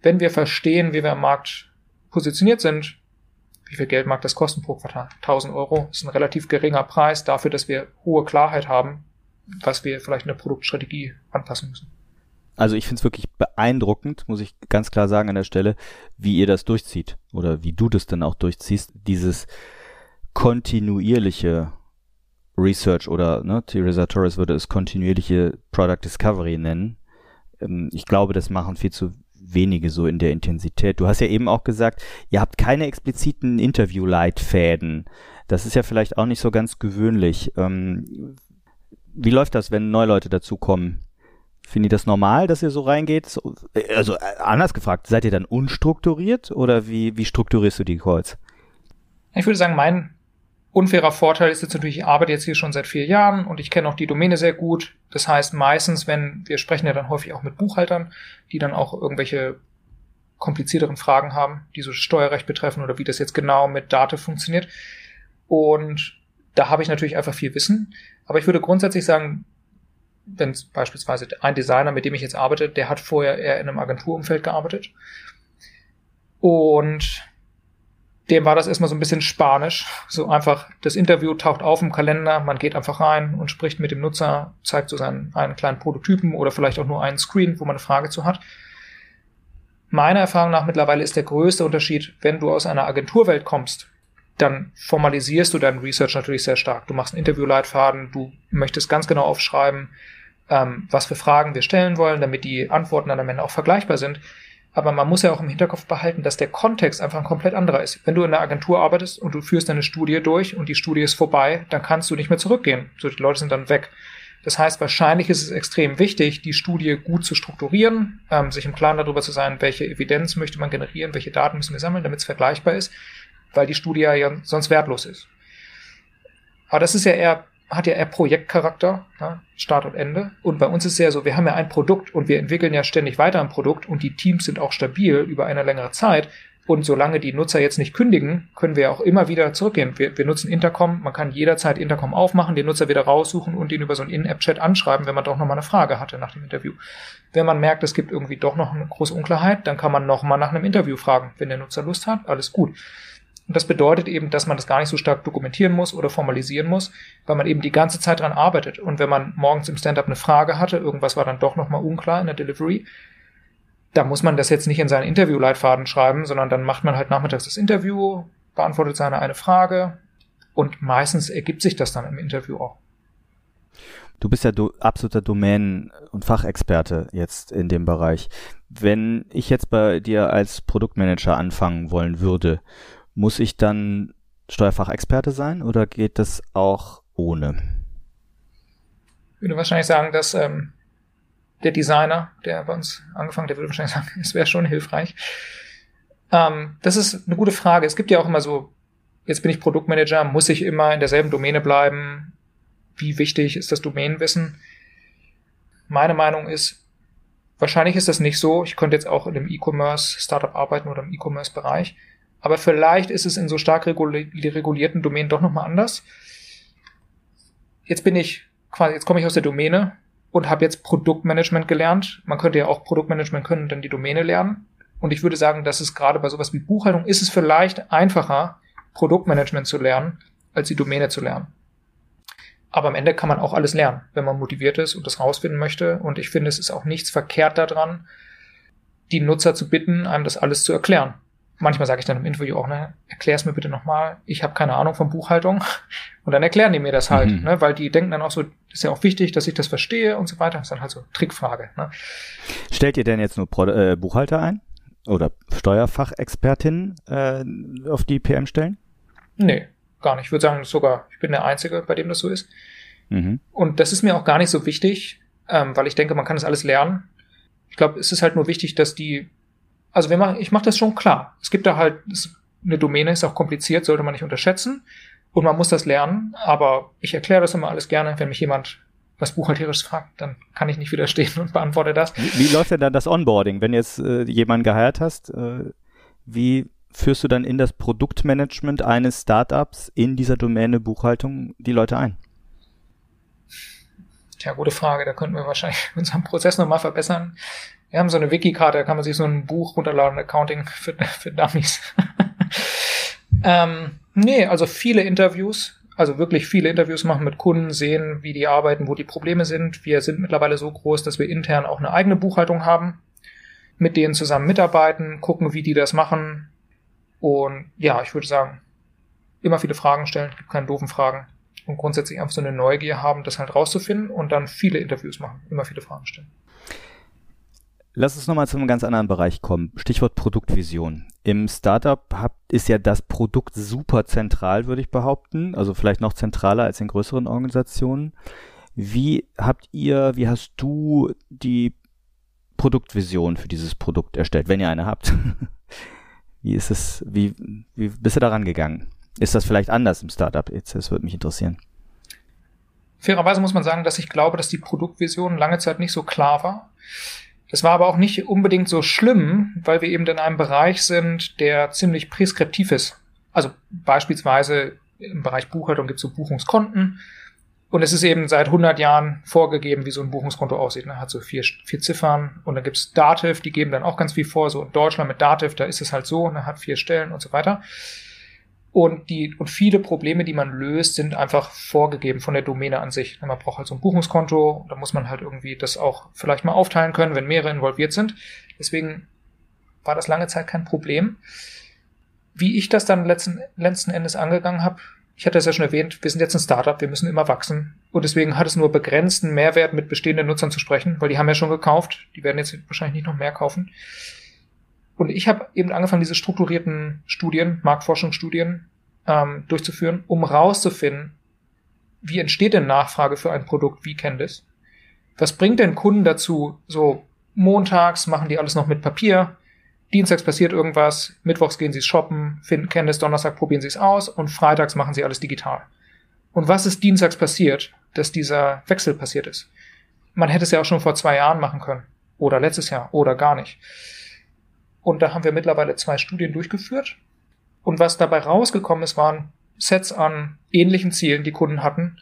wenn wir verstehen, wie wir am Markt positioniert sind, wie viel Geld mag das kosten pro Quartal? 1000 Euro ist ein relativ geringer Preis dafür, dass wir hohe Klarheit haben, was wir vielleicht in der Produktstrategie anpassen müssen. Also ich finde es wirklich beeindruckend, muss ich ganz klar sagen an der Stelle, wie ihr das durchzieht oder wie du das dann auch durchziehst, dieses kontinuierliche Research oder ne, Theresa Torres würde es kontinuierliche Product Discovery nennen. Ähm, ich glaube, das machen viel zu wenige so in der Intensität. Du hast ja eben auch gesagt, ihr habt keine expliziten Interview-Leitfäden. Das ist ja vielleicht auch nicht so ganz gewöhnlich. Ähm, wie läuft das, wenn neue Leute dazukommen? Finden die das normal, dass ihr so reingeht? Also äh, anders gefragt, seid ihr dann unstrukturiert oder wie, wie strukturierst du die Calls? Ich würde sagen, mein Unfairer Vorteil ist jetzt natürlich, ich arbeite jetzt hier schon seit vier Jahren und ich kenne auch die Domäne sehr gut. Das heißt, meistens, wenn wir sprechen ja dann häufig auch mit Buchhaltern, die dann auch irgendwelche komplizierteren Fragen haben, die so Steuerrecht betreffen oder wie das jetzt genau mit Daten funktioniert. Und da habe ich natürlich einfach viel Wissen. Aber ich würde grundsätzlich sagen, wenn beispielsweise ein Designer, mit dem ich jetzt arbeite, der hat vorher eher in einem Agenturumfeld gearbeitet. Und dem war das erstmal so ein bisschen spanisch. So einfach, das Interview taucht auf im Kalender, man geht einfach rein und spricht mit dem Nutzer, zeigt so seinen einen kleinen Prototypen oder vielleicht auch nur einen Screen, wo man eine Frage zu hat. Meiner Erfahrung nach mittlerweile ist der größte Unterschied, wenn du aus einer Agenturwelt kommst, dann formalisierst du deinen Research natürlich sehr stark. Du machst einen Interviewleitfaden, du möchtest ganz genau aufschreiben, ähm, was für Fragen wir stellen wollen, damit die Antworten dann am Ende auch vergleichbar sind. Aber man muss ja auch im Hinterkopf behalten, dass der Kontext einfach ein komplett anderer ist. Wenn du in einer Agentur arbeitest und du führst eine Studie durch und die Studie ist vorbei, dann kannst du nicht mehr zurückgehen. So, die Leute sind dann weg. Das heißt, wahrscheinlich ist es extrem wichtig, die Studie gut zu strukturieren, ähm, sich im Klaren darüber zu sein, welche Evidenz möchte man generieren, welche Daten müssen wir sammeln, damit es vergleichbar ist, weil die Studie ja sonst wertlos ist. Aber das ist ja eher hat ja eher Projektcharakter, ja, Start und Ende. Und bei uns ist es ja so, wir haben ja ein Produkt und wir entwickeln ja ständig weiter ein Produkt und die Teams sind auch stabil über eine längere Zeit. Und solange die Nutzer jetzt nicht kündigen, können wir auch immer wieder zurückgehen. Wir, wir nutzen Intercom, man kann jederzeit Intercom aufmachen, den Nutzer wieder raussuchen und ihn über so einen In-App-Chat anschreiben, wenn man doch nochmal eine Frage hatte nach dem Interview. Wenn man merkt, es gibt irgendwie doch noch eine große Unklarheit, dann kann man nochmal nach einem Interview fragen. Wenn der Nutzer Lust hat, alles gut. Und das bedeutet eben, dass man das gar nicht so stark dokumentieren muss oder formalisieren muss, weil man eben die ganze Zeit dran arbeitet. Und wenn man morgens im Stand-up eine Frage hatte, irgendwas war dann doch nochmal unklar in der Delivery, da muss man das jetzt nicht in seinen Interviewleitfaden schreiben, sondern dann macht man halt nachmittags das Interview, beantwortet seine eine Frage und meistens ergibt sich das dann im Interview auch. Du bist ja do absoluter Domänen- und Fachexperte jetzt in dem Bereich. Wenn ich jetzt bei dir als Produktmanager anfangen wollen würde, muss ich dann Steuerfachexperte sein oder geht das auch ohne? Ich würde wahrscheinlich sagen, dass ähm, der Designer, der bei uns angefangen, der würde wahrscheinlich sagen, es wäre schon hilfreich. Ähm, das ist eine gute Frage. Es gibt ja auch immer so, jetzt bin ich Produktmanager, muss ich immer in derselben Domäne bleiben? Wie wichtig ist das Domänenwissen? Meine Meinung ist, wahrscheinlich ist das nicht so. Ich könnte jetzt auch in einem E-Commerce-Startup arbeiten oder im E-Commerce-Bereich. Aber vielleicht ist es in so stark regulierten Domänen doch nochmal anders. Jetzt bin ich quasi, jetzt komme ich aus der Domäne und habe jetzt Produktmanagement gelernt. Man könnte ja auch Produktmanagement können und dann die Domäne lernen. Und ich würde sagen, dass es gerade bei sowas wie Buchhaltung ist es vielleicht einfacher, Produktmanagement zu lernen, als die Domäne zu lernen. Aber am Ende kann man auch alles lernen, wenn man motiviert ist und das rausfinden möchte. Und ich finde, es ist auch nichts verkehrt daran, die Nutzer zu bitten, einem das alles zu erklären manchmal sage ich dann im Interview auch, ne, erklär's mir bitte nochmal, ich habe keine Ahnung von Buchhaltung. Und dann erklären die mir das halt, mhm. ne, weil die denken dann auch so, ist ja auch wichtig, dass ich das verstehe und so weiter. Das ist dann halt so Trickfrage. Ne. Stellt ihr denn jetzt nur Pro äh, Buchhalter ein? Oder Steuerfachexpertin äh, auf die PM stellen? Nee, gar nicht. Ich würde sagen, sogar, ich bin der Einzige, bei dem das so ist. Mhm. Und das ist mir auch gar nicht so wichtig, ähm, weil ich denke, man kann das alles lernen. Ich glaube, es ist halt nur wichtig, dass die also wir machen, ich mache das schon klar. Es gibt da halt, eine Domäne ist auch kompliziert, sollte man nicht unterschätzen. Und man muss das lernen, aber ich erkläre das immer alles gerne. Wenn mich jemand was Buchhalterisches fragt, dann kann ich nicht widerstehen und beantworte das. Wie, wie läuft denn dann das Onboarding? Wenn jetzt äh, jemanden geheiert hast, äh, wie führst du dann in das Produktmanagement eines Startups in dieser Domäne Buchhaltung die Leute ein? Tja, gute Frage. Da könnten wir wahrscheinlich unseren Prozess nochmal verbessern. Wir haben so eine Wiki-Karte, da kann man sich so ein Buch runterladen, Accounting für, für Dummies. ähm, nee, also viele Interviews, also wirklich viele Interviews machen mit Kunden, sehen, wie die arbeiten, wo die Probleme sind. Wir sind mittlerweile so groß, dass wir intern auch eine eigene Buchhaltung haben, mit denen zusammen mitarbeiten, gucken, wie die das machen. Und ja, ich würde sagen, immer viele Fragen stellen, gibt keine doofen Fragen. Und grundsätzlich einfach so eine Neugier haben, das halt rauszufinden und dann viele Interviews machen, immer viele Fragen stellen. Lass uns nochmal zu einem ganz anderen Bereich kommen. Stichwort Produktvision. Im Startup ist ja das Produkt super zentral, würde ich behaupten. Also vielleicht noch zentraler als in größeren Organisationen. Wie habt ihr, wie hast du die Produktvision für dieses Produkt erstellt, wenn ihr eine habt? wie ist es, wie, wie bist du daran gegangen? Ist das vielleicht anders im Startup? Jetzt, das würde mich interessieren. Fairerweise muss man sagen, dass ich glaube, dass die Produktvision lange Zeit nicht so klar war. Das war aber auch nicht unbedingt so schlimm, weil wir eben in einem Bereich sind, der ziemlich preskriptiv ist. Also beispielsweise im Bereich Buchhaltung gibt es so Buchungskonten und es ist eben seit 100 Jahren vorgegeben, wie so ein Buchungskonto aussieht. Ne? Hat so vier, vier Ziffern und dann gibt es Dativ, die geben dann auch ganz viel vor. So in Deutschland mit Dativ, da ist es halt so, ne? hat vier Stellen und so weiter. Und die, und viele Probleme, die man löst, sind einfach vorgegeben von der Domäne an sich. Man braucht halt so ein Buchungskonto, da muss man halt irgendwie das auch vielleicht mal aufteilen können, wenn mehrere involviert sind. Deswegen war das lange Zeit kein Problem. Wie ich das dann letzten, letzten Endes angegangen habe, ich hatte es ja schon erwähnt, wir sind jetzt ein Startup, wir müssen immer wachsen. Und deswegen hat es nur begrenzten Mehrwert, mit bestehenden Nutzern zu sprechen, weil die haben ja schon gekauft, die werden jetzt wahrscheinlich nicht noch mehr kaufen. Und ich habe eben angefangen, diese strukturierten Studien, Marktforschungsstudien ähm, durchzuführen, um rauszufinden, wie entsteht denn Nachfrage für ein Produkt wie Candice? Was bringt denn Kunden dazu, so montags machen die alles noch mit Papier, dienstags passiert irgendwas, mittwochs gehen sie shoppen, finden Candice, Donnerstag probieren sie es aus und freitags machen sie alles digital. Und was ist dienstags passiert, dass dieser Wechsel passiert ist? Man hätte es ja auch schon vor zwei Jahren machen können. Oder letztes Jahr. Oder gar nicht. Und da haben wir mittlerweile zwei Studien durchgeführt. Und was dabei rausgekommen ist, waren Sets an ähnlichen Zielen, die Kunden hatten.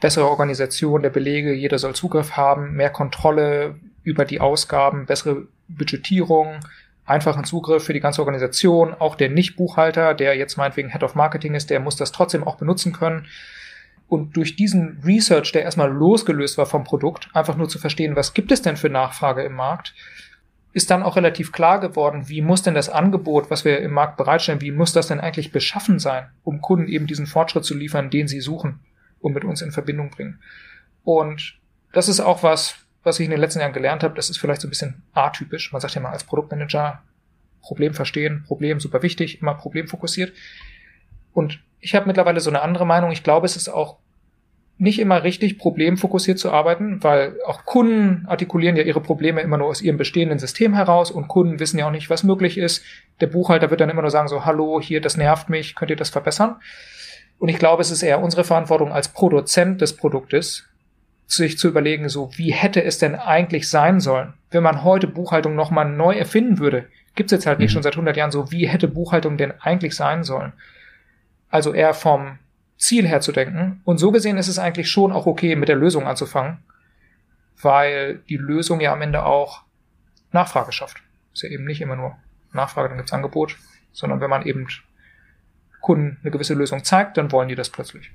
Bessere Organisation der Belege, jeder soll Zugriff haben, mehr Kontrolle über die Ausgaben, bessere Budgetierung, einfachen Zugriff für die ganze Organisation. Auch der Nicht-Buchhalter, der jetzt meinetwegen Head of Marketing ist, der muss das trotzdem auch benutzen können. Und durch diesen Research, der erstmal losgelöst war vom Produkt, einfach nur zu verstehen, was gibt es denn für Nachfrage im Markt, ist dann auch relativ klar geworden, wie muss denn das Angebot, was wir im Markt bereitstellen, wie muss das denn eigentlich beschaffen sein, um Kunden eben diesen Fortschritt zu liefern, den sie suchen und mit uns in Verbindung bringen. Und das ist auch was, was ich in den letzten Jahren gelernt habe, das ist vielleicht so ein bisschen atypisch. Man sagt ja mal als Produktmanager, Problem verstehen, Problem super wichtig, immer problemfokussiert. Und ich habe mittlerweile so eine andere Meinung. Ich glaube, es ist auch nicht immer richtig, problemfokussiert zu arbeiten, weil auch Kunden artikulieren ja ihre Probleme immer nur aus ihrem bestehenden System heraus und Kunden wissen ja auch nicht, was möglich ist. Der Buchhalter wird dann immer nur sagen so, hallo, hier, das nervt mich, könnt ihr das verbessern? Und ich glaube, es ist eher unsere Verantwortung als Produzent des Produktes, sich zu überlegen, so wie hätte es denn eigentlich sein sollen, wenn man heute Buchhaltung nochmal neu erfinden würde. Gibt's jetzt halt nicht mhm. schon seit 100 Jahren so, wie hätte Buchhaltung denn eigentlich sein sollen? Also eher vom Ziel her zu denken. Und so gesehen ist es eigentlich schon auch okay, mit der Lösung anzufangen, weil die Lösung ja am Ende auch Nachfrage schafft. Ist ja eben nicht immer nur Nachfrage, dann gibt's Angebot, sondern wenn man eben Kunden eine gewisse Lösung zeigt, dann wollen die das plötzlich.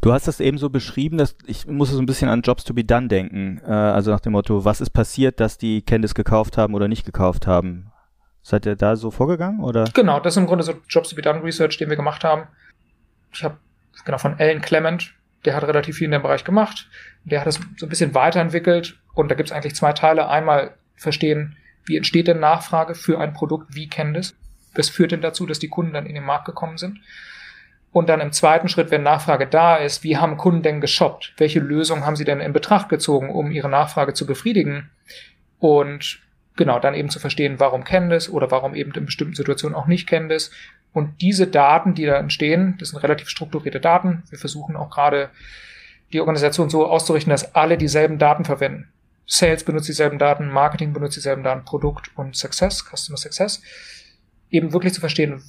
Du hast das eben so beschrieben, dass ich muss so ein bisschen an Jobs to be done denken. Äh, also nach dem Motto, was ist passiert, dass die Candice gekauft haben oder nicht gekauft haben? Seid ihr da so vorgegangen oder? Genau, das ist im Grunde so Jobs to be done Research, den wir gemacht haben. Ich habe genau von Alan Clement, der hat relativ viel in dem Bereich gemacht. Der hat das so ein bisschen weiterentwickelt und da gibt es eigentlich zwei Teile. Einmal verstehen, wie entsteht denn Nachfrage für ein Produkt wie Candice? Was führt denn dazu, dass die Kunden dann in den Markt gekommen sind? Und dann im zweiten Schritt, wenn Nachfrage da ist, wie haben Kunden denn geshoppt? Welche Lösungen haben sie denn in Betracht gezogen, um ihre Nachfrage zu befriedigen? Und genau, dann eben zu verstehen, warum kennen das oder warum eben in bestimmten Situationen auch nicht kennen das. Und diese Daten, die da entstehen, das sind relativ strukturierte Daten. Wir versuchen auch gerade die Organisation so auszurichten, dass alle dieselben Daten verwenden. Sales benutzt dieselben Daten, Marketing benutzt dieselben Daten, Produkt und Success, Customer Success. Eben wirklich zu verstehen,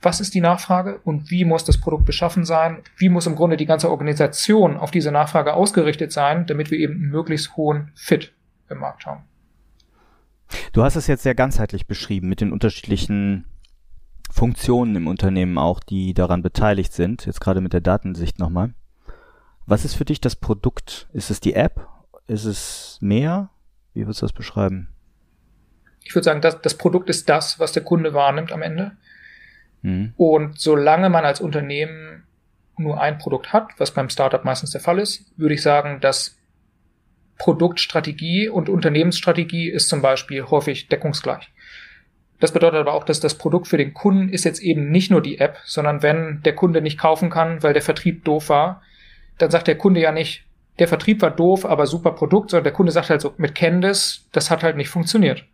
was ist die Nachfrage und wie muss das Produkt beschaffen sein, wie muss im Grunde die ganze Organisation auf diese Nachfrage ausgerichtet sein, damit wir eben einen möglichst hohen Fit im Markt haben. Du hast es jetzt sehr ganzheitlich beschrieben mit den unterschiedlichen Funktionen im Unternehmen auch, die daran beteiligt sind, jetzt gerade mit der Datensicht nochmal. Was ist für dich das Produkt? Ist es die App? Ist es mehr? Wie würdest du das beschreiben? Ich würde sagen, das, das Produkt ist das, was der Kunde wahrnimmt am Ende. Mhm. Und solange man als Unternehmen nur ein Produkt hat, was beim Startup meistens der Fall ist, würde ich sagen, dass Produktstrategie und Unternehmensstrategie ist zum Beispiel häufig deckungsgleich. Das bedeutet aber auch, dass das Produkt für den Kunden ist jetzt eben nicht nur die App, sondern wenn der Kunde nicht kaufen kann, weil der Vertrieb doof war, dann sagt der Kunde ja nicht, der Vertrieb war doof, aber super Produkt, sondern der Kunde sagt halt so, mit Candice, das hat halt nicht funktioniert.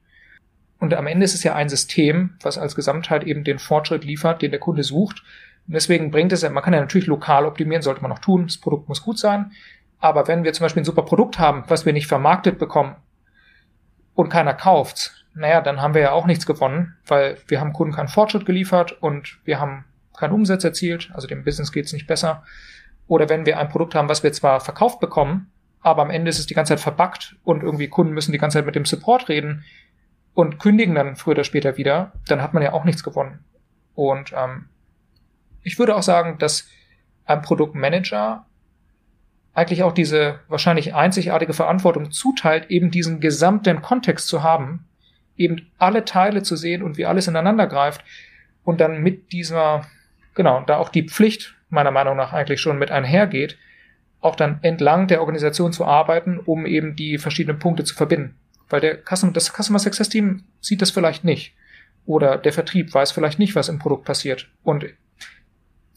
Und am Ende ist es ja ein System, was als Gesamtheit eben den Fortschritt liefert, den der Kunde sucht. Und deswegen bringt es ja, man kann ja natürlich lokal optimieren, sollte man auch tun. Das Produkt muss gut sein. Aber wenn wir zum Beispiel ein super Produkt haben, was wir nicht vermarktet bekommen und keiner kauft, naja, dann haben wir ja auch nichts gewonnen, weil wir haben Kunden keinen Fortschritt geliefert und wir haben keinen Umsatz erzielt, also dem Business geht es nicht besser. Oder wenn wir ein Produkt haben, was wir zwar verkauft bekommen, aber am Ende ist es die ganze Zeit verbuggt und irgendwie Kunden müssen die ganze Zeit mit dem Support reden, und kündigen dann früher oder später wieder, dann hat man ja auch nichts gewonnen. Und ähm, ich würde auch sagen, dass ein Produktmanager eigentlich auch diese wahrscheinlich einzigartige Verantwortung zuteilt, eben diesen gesamten Kontext zu haben, eben alle Teile zu sehen und wie alles ineinander greift und dann mit dieser, genau, da auch die Pflicht meiner Meinung nach eigentlich schon mit einhergeht, auch dann entlang der Organisation zu arbeiten, um eben die verschiedenen Punkte zu verbinden. Weil der Customer, das Customer Success Team sieht das vielleicht nicht. Oder der Vertrieb weiß vielleicht nicht, was im Produkt passiert. Und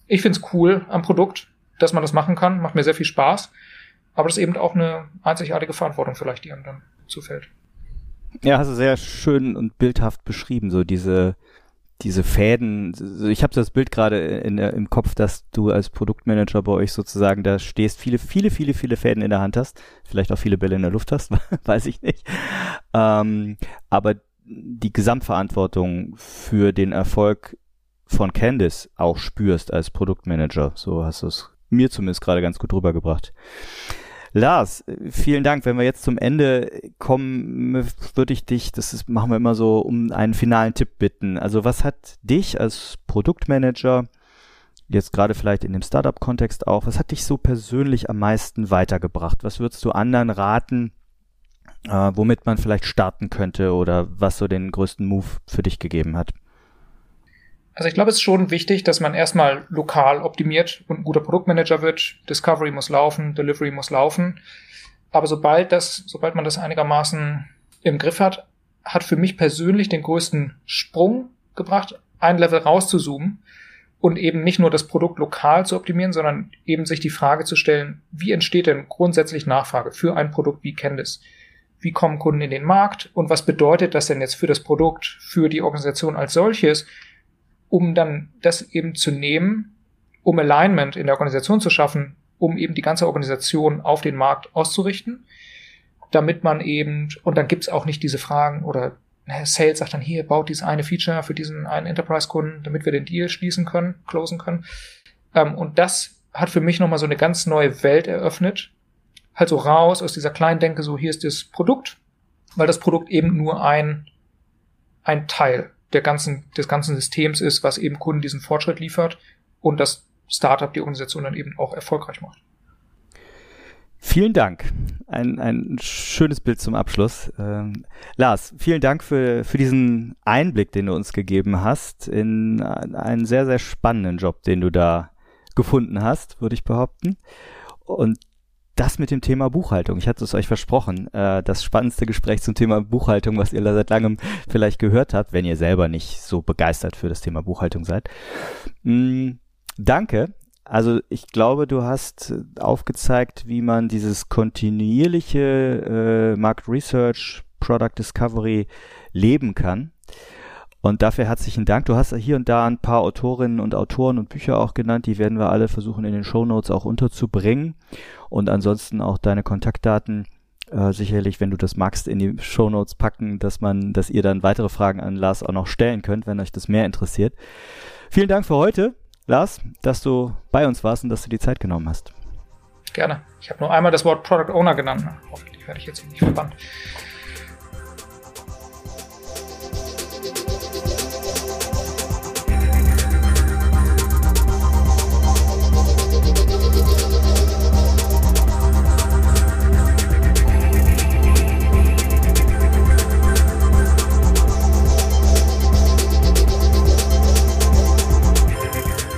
ich finde es cool am Produkt, dass man das machen kann. Macht mir sehr viel Spaß. Aber das ist eben auch eine einzigartige Verantwortung vielleicht, die einem dann zufällt. Ja, hast du sehr schön und bildhaft beschrieben, so diese, diese Fäden, ich habe das Bild gerade im Kopf, dass du als Produktmanager bei euch sozusagen da stehst, viele, viele, viele, viele Fäden in der Hand hast, vielleicht auch viele Bälle in der Luft hast, weiß ich nicht. Ähm, aber die Gesamtverantwortung für den Erfolg von Candice auch spürst als Produktmanager. So hast du es mir zumindest gerade ganz gut rübergebracht. Lars, vielen Dank. Wenn wir jetzt zum Ende kommen, würde ich dich, das ist, machen wir immer so, um einen finalen Tipp bitten. Also was hat dich als Produktmanager, jetzt gerade vielleicht in dem Startup-Kontext auch, was hat dich so persönlich am meisten weitergebracht? Was würdest du anderen raten, äh, womit man vielleicht starten könnte oder was so den größten Move für dich gegeben hat? Also ich glaube, es ist schon wichtig, dass man erstmal lokal optimiert und ein guter Produktmanager wird. Discovery muss laufen, Delivery muss laufen. Aber sobald das, sobald man das einigermaßen im Griff hat, hat für mich persönlich den größten Sprung gebracht, ein Level rauszuzoomen und eben nicht nur das Produkt lokal zu optimieren, sondern eben sich die Frage zu stellen, wie entsteht denn grundsätzlich Nachfrage für ein Produkt wie Candice? Wie kommen Kunden in den Markt und was bedeutet das denn jetzt für das Produkt, für die Organisation als solches? Um dann das eben zu nehmen, um Alignment in der Organisation zu schaffen, um eben die ganze Organisation auf den Markt auszurichten, damit man eben, und dann gibt's auch nicht diese Fragen oder Sales sagt dann hier, baut dieses eine Feature für diesen einen Enterprise-Kunden, damit wir den Deal schließen können, closen können. Ähm, und das hat für mich nochmal so eine ganz neue Welt eröffnet. Halt so raus aus dieser kleinen Denke, so hier ist das Produkt, weil das Produkt eben nur ein, ein Teil der ganzen, des ganzen Systems ist, was eben Kunden diesen Fortschritt liefert und das Startup die Organisation dann eben auch erfolgreich macht. Vielen Dank. Ein, ein schönes Bild zum Abschluss. Ähm, Lars, vielen Dank für, für diesen Einblick, den du uns gegeben hast in einen sehr, sehr spannenden Job, den du da gefunden hast, würde ich behaupten. Und das mit dem Thema Buchhaltung. Ich hatte es euch versprochen. Äh, das spannendste Gespräch zum Thema Buchhaltung, was ihr seit langem vielleicht gehört habt, wenn ihr selber nicht so begeistert für das Thema Buchhaltung seid. Mm, danke. Also ich glaube, du hast aufgezeigt, wie man dieses kontinuierliche äh, Market Research, Product Discovery leben kann. Und dafür herzlichen Dank. Du hast hier und da ein paar Autorinnen und Autoren und Bücher auch genannt. Die werden wir alle versuchen in den Show Notes auch unterzubringen. Und ansonsten auch deine Kontaktdaten äh, sicherlich, wenn du das magst, in die Show Notes packen, dass man, dass ihr dann weitere Fragen an Lars auch noch stellen könnt, wenn euch das mehr interessiert. Vielen Dank für heute, Lars, dass du bei uns warst und dass du die Zeit genommen hast. Gerne. Ich habe nur einmal das Wort Product Owner genannt. Hoffentlich werde ich jetzt nicht verbannt.